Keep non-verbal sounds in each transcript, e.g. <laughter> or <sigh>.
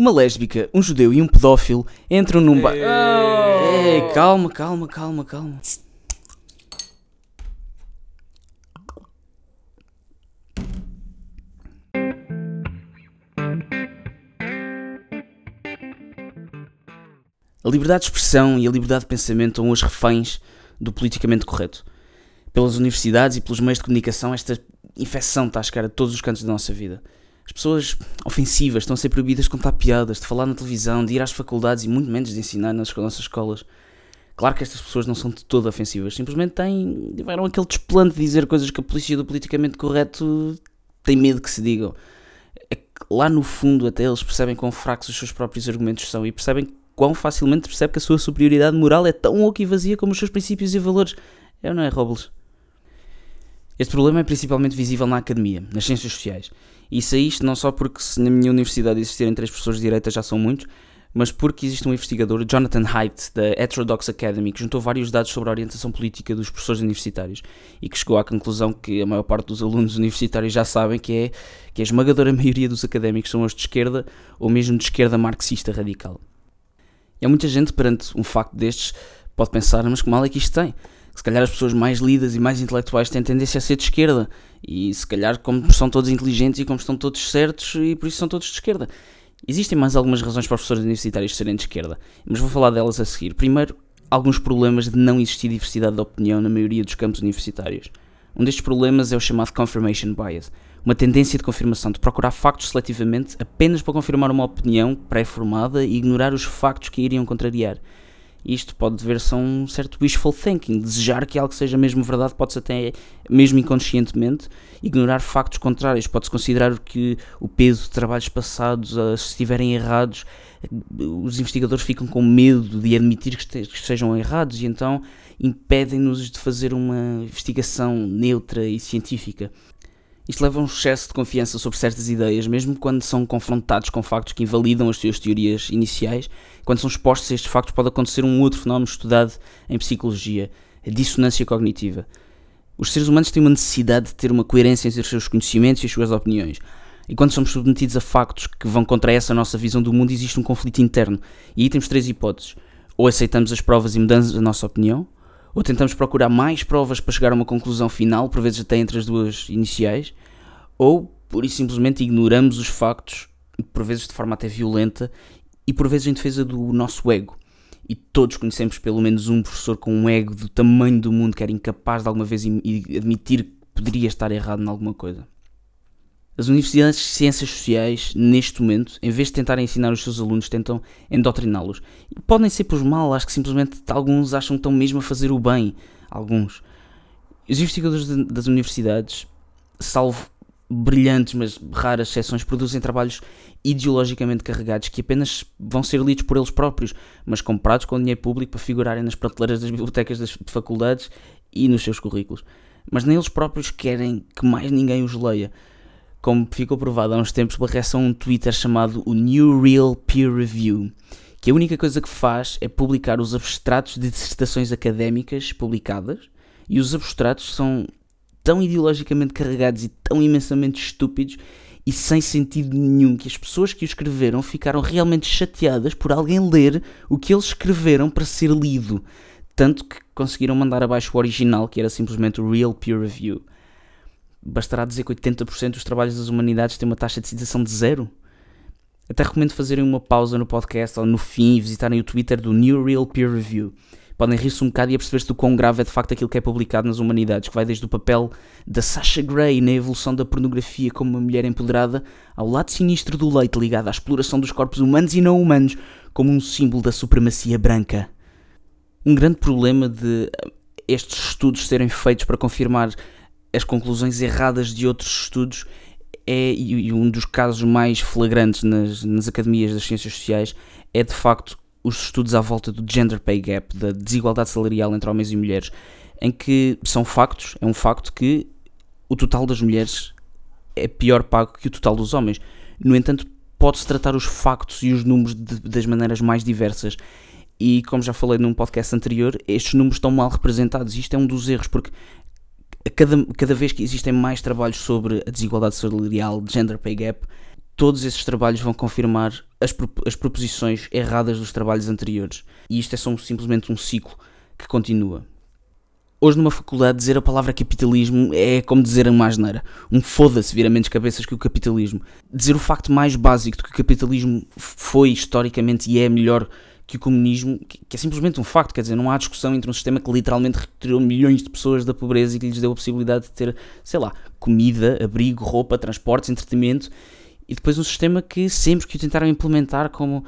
Uma lésbica, um judeu e um pedófilo entram num bar. Ei, calma, calma, calma, calma. A liberdade de expressão e a liberdade de pensamento são os reféns do politicamente correto. Pelas universidades e pelos meios de comunicação, esta infecção está a chegar a todos os cantos da nossa vida. As pessoas ofensivas estão a ser proibidas de contar piadas, de falar na televisão, de ir às faculdades e muito menos de ensinar nas nossas escolas. Claro que estas pessoas não são de todo ofensivas, simplesmente têm, tiveram aquele desplante de dizer coisas que a polícia do politicamente correto tem medo que se digam. É que lá no fundo até eles percebem quão fracos os seus próprios argumentos são e percebem quão facilmente percebe que a sua superioridade moral é tão oca e vazia como os seus princípios e valores. É ou não é, Robles? Este problema é principalmente visível na academia, nas ciências sociais. E é isto não só porque se na minha universidade existirem três professores de direita já são muitos, mas porque existe um investigador, Jonathan Haidt, da Heterodox Academy, que juntou vários dados sobre a orientação política dos professores universitários e que chegou à conclusão que a maior parte dos alunos universitários já sabem que é que a esmagadora <laughs> maioria dos académicos são os de esquerda ou mesmo de esquerda marxista radical. E há muita gente perante um facto destes pode pensar, mas que mal é que isto tem? Se calhar as pessoas mais lidas e mais intelectuais têm tendência a ser de esquerda. E se calhar, como são todos inteligentes e como estão todos certos, e por isso são todos de esquerda. Existem mais algumas razões para os professores universitários serem de esquerda, mas vou falar delas a seguir. Primeiro, alguns problemas de não existir diversidade de opinião na maioria dos campos universitários. Um destes problemas é o chamado confirmation bias, uma tendência de confirmação de procurar factos seletivamente apenas para confirmar uma opinião pré-formada e ignorar os factos que a iriam contrariar. Isto pode dever-se a um certo wishful thinking, desejar que algo seja mesmo verdade, pode-se até, mesmo inconscientemente, ignorar factos contrários. Pode-se considerar que o peso de trabalhos passados, se estiverem errados, os investigadores ficam com medo de admitir que, que sejam errados e então impedem-nos de fazer uma investigação neutra e científica. Isto leva a um excesso de confiança sobre certas ideias, mesmo quando são confrontados com factos que invalidam as suas teorias iniciais. Quando são expostos a estes factos, pode acontecer um outro fenómeno estudado em psicologia, a dissonância cognitiva. Os seres humanos têm uma necessidade de ter uma coerência entre os seus conhecimentos e as suas opiniões. E quando somos submetidos a factos que vão contra essa nossa visão do mundo, existe um conflito interno. E aí temos três hipóteses. Ou aceitamos as provas e mudamos a nossa opinião, ou tentamos procurar mais provas para chegar a uma conclusão final, por vezes até entre as duas iniciais, ou por isso simplesmente ignoramos os factos, por vezes de forma até violenta, e por vezes em defesa do nosso ego. E todos conhecemos pelo menos um professor com um ego do tamanho do mundo que era incapaz de alguma vez admitir que poderia estar errado em alguma coisa. As universidades de ciências sociais, neste momento, em vez de tentarem ensinar os seus alunos, tentam endotriná-los. Podem ser por mal, acho que simplesmente alguns acham que estão mesmo a fazer o bem. Alguns. Os investigadores das universidades, salvo brilhantes, mas raras exceções, produzem trabalhos ideologicamente carregados que apenas vão ser lidos por eles próprios, mas comprados com dinheiro público para figurarem nas prateleiras das bibliotecas das faculdades e nos seus currículos. Mas nem eles próprios querem que mais ninguém os leia como ficou provado há uns tempos pela reação a um Twitter chamado o New Real Peer Review, que a única coisa que faz é publicar os abstratos de dissertações académicas publicadas, e os abstratos são tão ideologicamente carregados e tão imensamente estúpidos e sem sentido nenhum que as pessoas que o escreveram ficaram realmente chateadas por alguém ler o que eles escreveram para ser lido, tanto que conseguiram mandar abaixo o original, que era simplesmente o Real Peer Review bastará dizer que 80% dos trabalhos das humanidades têm uma taxa de citação de zero? Até recomendo fazerem uma pausa no podcast ou no fim e visitarem o Twitter do New Real Peer Review. Podem rir-se um bocado e perceber-se do quão grave é de facto aquilo que é publicado nas humanidades, que vai desde o papel da Sasha Grey na evolução da pornografia como uma mulher empoderada, ao lado sinistro do leite ligado à exploração dos corpos humanos e não humanos, como um símbolo da supremacia branca. Um grande problema de estes estudos serem feitos para confirmar as conclusões erradas de outros estudos é, e um dos casos mais flagrantes nas, nas academias das ciências sociais é de facto os estudos à volta do gender pay gap, da desigualdade salarial entre homens e mulheres, em que são factos, é um facto que o total das mulheres é pior pago que o total dos homens. No entanto, pode-se tratar os factos e os números de, das maneiras mais diversas. E como já falei num podcast anterior, estes números estão mal representados. Isto é um dos erros, porque cada, cada vez que existem mais trabalhos sobre a desigualdade salarial, gender pay gap, todos esses trabalhos vão confirmar as, as proposições erradas dos trabalhos anteriores. E isto é só simplesmente um ciclo que continua. Hoje, numa faculdade, dizer a palavra capitalismo é como dizer uma asneira. Um foda-se vira menos cabeças que o capitalismo. Dizer o facto mais básico de que o capitalismo foi historicamente e é melhor que o comunismo, que é simplesmente um facto, quer dizer, não há discussão entre um sistema que literalmente retirou milhões de pessoas da pobreza e que lhes deu a possibilidade de ter, sei lá, comida, abrigo, roupa, transportes, entretenimento, e depois um sistema que sempre que o tentaram implementar, como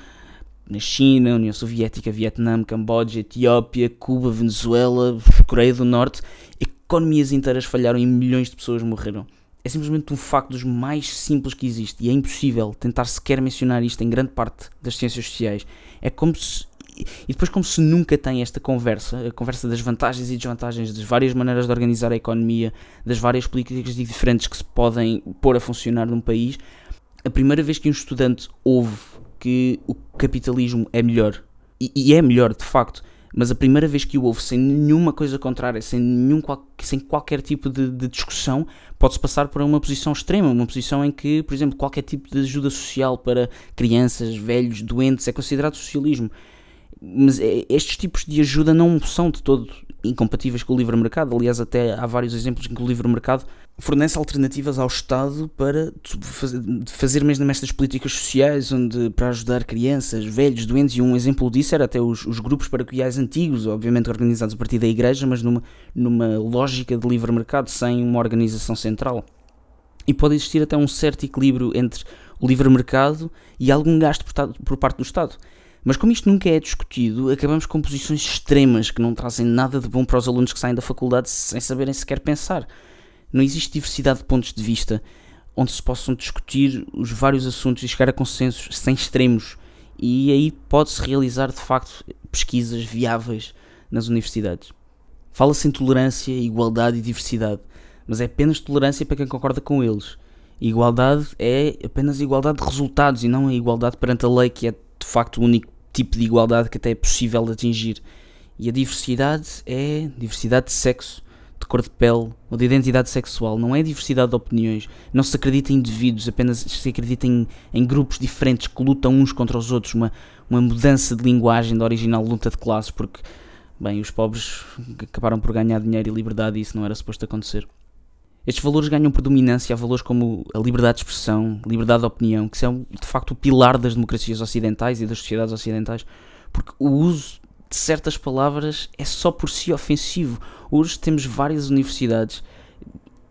na China, União Soviética, Vietnã, Camboja, Etiópia, Cuba, Venezuela, Coreia do Norte, economias inteiras falharam e milhões de pessoas morreram. É simplesmente um facto dos mais simples que existe e é impossível tentar sequer mencionar isto em grande parte das ciências sociais. É como se. E depois, como se nunca tem esta conversa, a conversa das vantagens e desvantagens, das várias maneiras de organizar a economia, das várias políticas diferentes que se podem pôr a funcionar num país, a primeira vez que um estudante ouve que o capitalismo é melhor. E, e, é melhor, de facto. Mas a primeira vez que o ouve sem nenhuma coisa contrária, sem, nenhum, sem qualquer tipo de, de discussão, pode-se passar por uma posição extrema, uma posição em que, por exemplo, qualquer tipo de ajuda social para crianças, velhos, doentes é considerado socialismo. Mas é, estes tipos de ajuda não são de todo incompatíveis com o livre mercado. Aliás, até há vários exemplos em que o livre mercado fornece alternativas ao Estado para fazer mesmo estas políticas sociais onde para ajudar crianças, velhos, doentes, e um exemplo disso era até os, os grupos paroquiais antigos, obviamente organizados a partir da igreja, mas numa, numa lógica de livre mercado, sem uma organização central. E pode existir até um certo equilíbrio entre o livre mercado e algum gasto por, por parte do Estado. Mas como isto nunca é discutido, acabamos com posições extremas que não trazem nada de bom para os alunos que saem da faculdade sem saberem sequer pensar. Não existe diversidade de pontos de vista onde se possam discutir os vários assuntos e chegar a consensos sem extremos. E aí pode-se realizar de facto pesquisas viáveis nas universidades. Fala-se em tolerância, igualdade e diversidade, mas é apenas tolerância para quem concorda com eles. Igualdade é apenas igualdade de resultados e não a igualdade perante a lei, que é de facto o único tipo de igualdade que até é possível de atingir. E a diversidade é diversidade de sexo, de cor de pele ou de identidade sexual. Não é diversidade de opiniões. Não se acredita em indivíduos, apenas se acredita em, em grupos diferentes que lutam uns contra os outros. Uma, uma mudança de linguagem da original luta de classes, porque, bem, os pobres acabaram por ganhar dinheiro e liberdade e isso não era suposto acontecer. Estes valores ganham predominância a valores como a liberdade de expressão, liberdade de opinião, que são de facto o pilar das democracias ocidentais e das sociedades ocidentais, porque o uso de certas palavras é só por si ofensivo. Hoje temos várias universidades,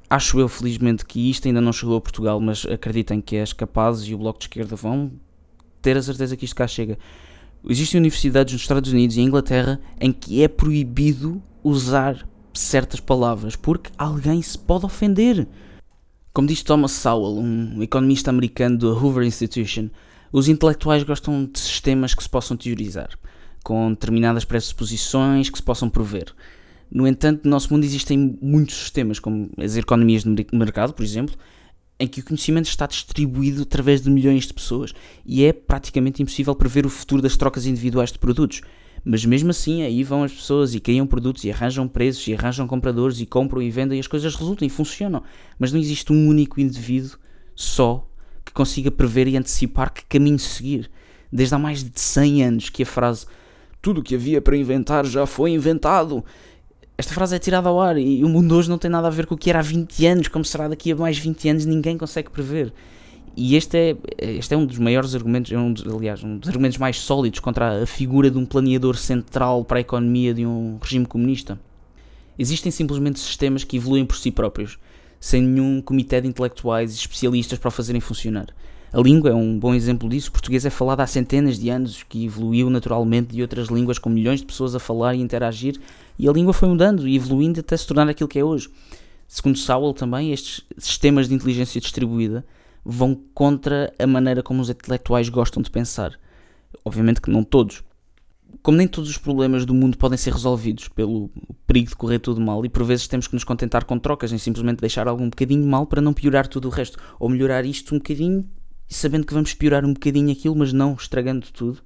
acho eu felizmente que isto ainda não chegou a Portugal, mas acreditem que as capazes e o Bloco de Esquerda vão ter a certeza que isto cá chega. Existem universidades nos Estados Unidos e Inglaterra em que é proibido usar certas palavras, porque alguém se pode ofender. Como diz Thomas Sowell, um economista americano do Hoover Institution, os intelectuais gostam de sistemas que se possam teorizar, com determinadas pressuposições que se possam prover. No entanto, no nosso mundo existem muitos sistemas, como as economias de mercado, por exemplo, em que o conhecimento está distribuído através de milhões de pessoas e é praticamente impossível prever o futuro das trocas individuais de produtos. Mas mesmo assim, aí vão as pessoas e criam produtos e arranjam preços e arranjam compradores e compram e vendem e as coisas resultam e funcionam. Mas não existe um único indivíduo só que consiga prever e antecipar que caminho seguir. Desde há mais de 100 anos que a frase tudo o que havia para inventar já foi inventado. Esta frase é tirada ao ar e o mundo hoje não tem nada a ver com o que era há 20 anos, como será daqui a mais 20 anos, ninguém consegue prever. E este é, este é um dos maiores argumentos, é um dos, aliás, um dos argumentos mais sólidos contra a figura de um planeador central para a economia de um regime comunista. Existem simplesmente sistemas que evoluem por si próprios, sem nenhum comitê de intelectuais e especialistas para o fazerem funcionar. A língua é um bom exemplo disso. O português é falado há centenas de anos, que evoluiu naturalmente de outras línguas com milhões de pessoas a falar e interagir, e a língua foi mudando e evoluindo até se tornar aquilo que é hoje. Segundo Sowell também, estes sistemas de inteligência distribuída vão contra a maneira como os intelectuais gostam de pensar. Obviamente que não todos. Como nem todos os problemas do mundo podem ser resolvidos pelo perigo de correr tudo mal, e por vezes temos que nos contentar com trocas, em simplesmente deixar algo um bocadinho mal para não piorar tudo o resto, ou melhorar isto um bocadinho, sabendo que vamos piorar um bocadinho aquilo, mas não estragando tudo.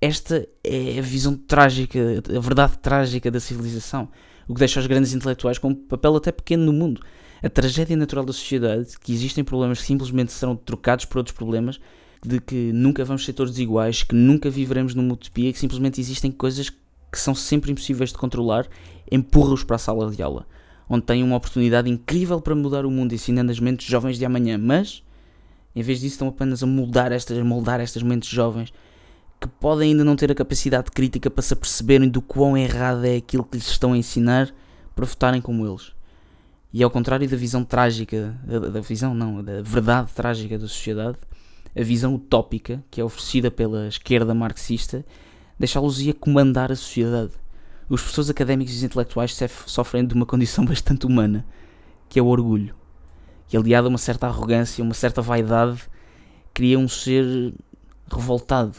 Esta é a visão trágica, a verdade trágica da civilização, o que deixa os grandes intelectuais com um papel até pequeno no mundo a tragédia natural da sociedade, que existem problemas que simplesmente serão trocados por outros problemas, de que nunca vamos ser todos iguais, que nunca viveremos numa utopia, que simplesmente existem coisas que são sempre impossíveis de controlar, empurra-os para a sala de aula, onde têm uma oportunidade incrível para mudar o mundo, ensinando as mentes jovens de amanhã, mas em vez disso estão apenas a moldar estas, a moldar estas mentes jovens que podem ainda não ter a capacidade crítica para se aperceberem do quão errado é aquilo que lhes estão a ensinar para votarem como eles. E ao contrário da visão trágica, da visão não, da verdade trágica da sociedade, a visão utópica que é oferecida pela esquerda marxista deixá-los ia comandar a sociedade. Os professores académicos e intelectuais sofrem de uma condição <laughs> bastante humana, que é o orgulho. E aliado a uma certa arrogância, uma certa vaidade, cria um ser revoltado.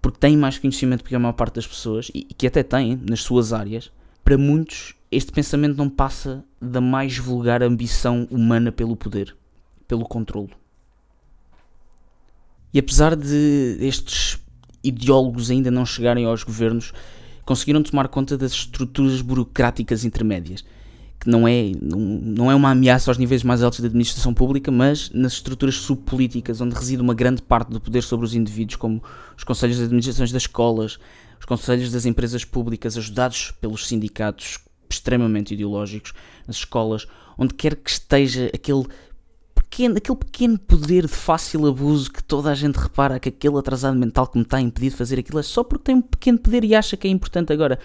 Porque tem mais conhecimento que a maior parte das pessoas, e que até têm nas suas áreas. Para muitos, este pensamento não passa da mais vulgar ambição humana pelo poder, pelo controlo. E apesar de estes ideólogos ainda não chegarem aos governos, conseguiram tomar conta das estruturas burocráticas intermédias, que não é, não, não é uma ameaça aos níveis mais altos da administração pública, mas nas estruturas subpolíticas, onde reside uma grande parte do poder sobre os indivíduos, como os conselhos de administrações das escolas, os conselhos das empresas públicas, ajudados pelos sindicatos extremamente ideológicos, nas escolas, onde quer que esteja aquele pequeno, aquele pequeno poder de fácil abuso que toda a gente repara que aquele atrasado mental que me está impedido de fazer aquilo é só porque tem um pequeno poder e acha que é importante agora.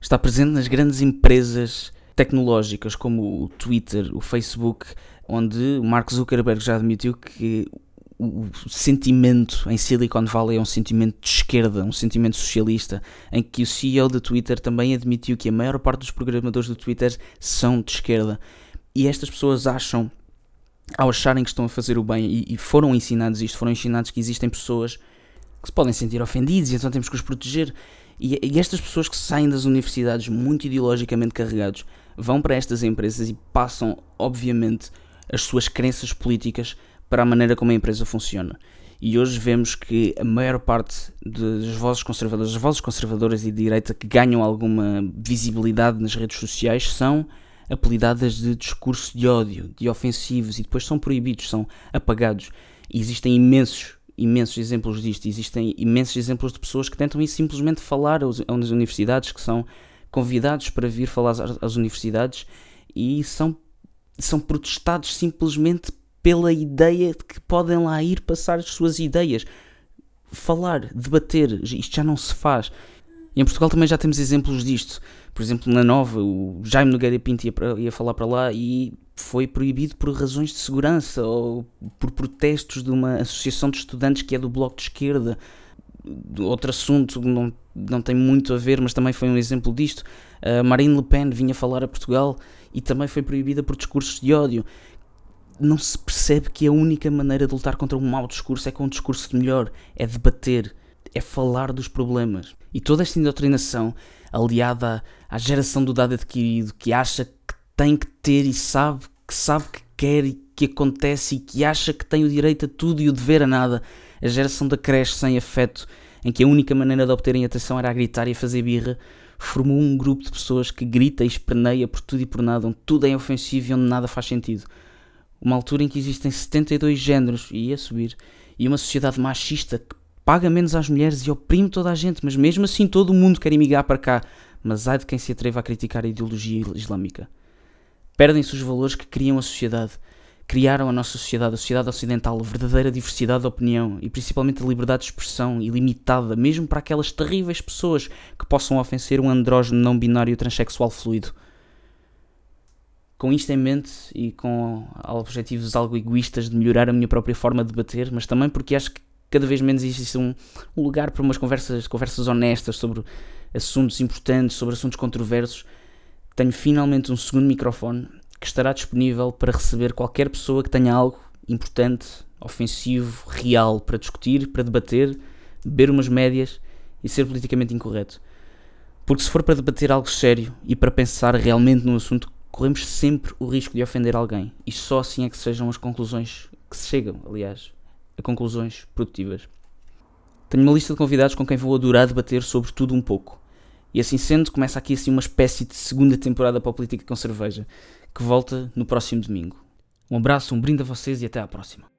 Está presente nas grandes empresas tecnológicas como o Twitter, o Facebook, onde o Mark Zuckerberg já admitiu que o sentimento em Silicon Valley é um sentimento de esquerda, um sentimento socialista, em que o CEO do Twitter também admitiu que a maior parte dos programadores do Twitter são de esquerda. E estas pessoas acham ao acharem que estão a fazer o bem e, e, foram ensinados isto, foram ensinados que existem pessoas que se podem sentir ofendidas e então temos que os proteger. E, e estas pessoas que saem das universidades muito ideologicamente carregados vão para estas empresas e passam, obviamente, as suas crenças políticas para a maneira como a empresa funciona. E hoje vemos que a maior parte das vozes conservadoras, as vozes conservadoras e de direita que ganham alguma visibilidade nas redes sociais são apelidadas de discurso de ódio, de ofensivos e depois são proibidos, são apagados. E existem imensos, imensos exemplos disto. Existem imensos exemplos de pessoas que tentam simplesmente falar às universidades, que são convidados para vir falar às, às universidades e são, são protestados simplesmente pela ideia de que podem lá ir passar as suas ideias. Falar, debater, isto já não se faz. E em Portugal também já temos exemplos disto. Por exemplo, na Nova, o Jaime Nogueira Pinto ia, para, ia falar para lá e foi proibido por razões de segurança ou por protestos de uma associação de estudantes que é do Bloco de Esquerda. Outro assunto não, não tem muito a ver, mas também foi um exemplo disto. Uh, Marine Le Pen vinha falar a Portugal e também foi proibida por discursos de ódio. Não se percebe que a única maneira de lutar contra um mau discurso é com um discurso de melhor, é debater, é falar dos problemas. E toda esta indoctrinação, aliada à, geração do dado adquirido, que acha que tem que ter e sabe que sabe que quer e que acontece e que acha que tem o direito a tudo e o dever a nada, a geração da creche sem afeto, em que a única maneira de obterem atenção era a gritar e a fazer birra, formou um grupo de pessoas que grita e esperneia por tudo e por nada, onde tudo é ofensivo e onde nada faz sentido. Uma altura em que existem 72 géneros, e ia subir, e uma sociedade machista que paga menos às mulheres e oprime toda a gente, mas mesmo assim todo o mundo quer emigrar para cá. Mas ai de quem se atreva a criticar a ideologia islâmica. Perdem-se os valores que criam a sociedade. Criaram a nossa sociedade, a sociedade ocidental, a verdadeira diversidade de opinião e principalmente a liberdade de expressão ilimitada, mesmo para aquelas terríveis pessoas que possam ofender um andrógeno não binário transexual fluido. Com isto em mente e com objetivos algo egoístas de melhorar a minha própria forma de debater, mas também porque acho que cada vez menos existe um, um lugar para umas conversas, conversas honestas sobre assuntos importantes, sobre assuntos controversos. Tenho finalmente um segundo microfone que estará disponível para receber qualquer pessoa que tenha algo importante, ofensivo, real para discutir, para debater, beber umas médias e ser politicamente incorreto. Porque se for para debater algo sério e para pensar realmente no assunto, corremos sempre o risco de ofender alguém. E só assim é que sejam as conclusões que se chegam, aliás a conclusões produtivas. Tenho uma lista de convidados com quem vou adorar debater sobre tudo um pouco. E assim sendo, começa aqui assim uma espécie de segunda temporada para a Política com Cerveja, que volta no próximo domingo. Um abraço, um brinde a vocês e até à próxima.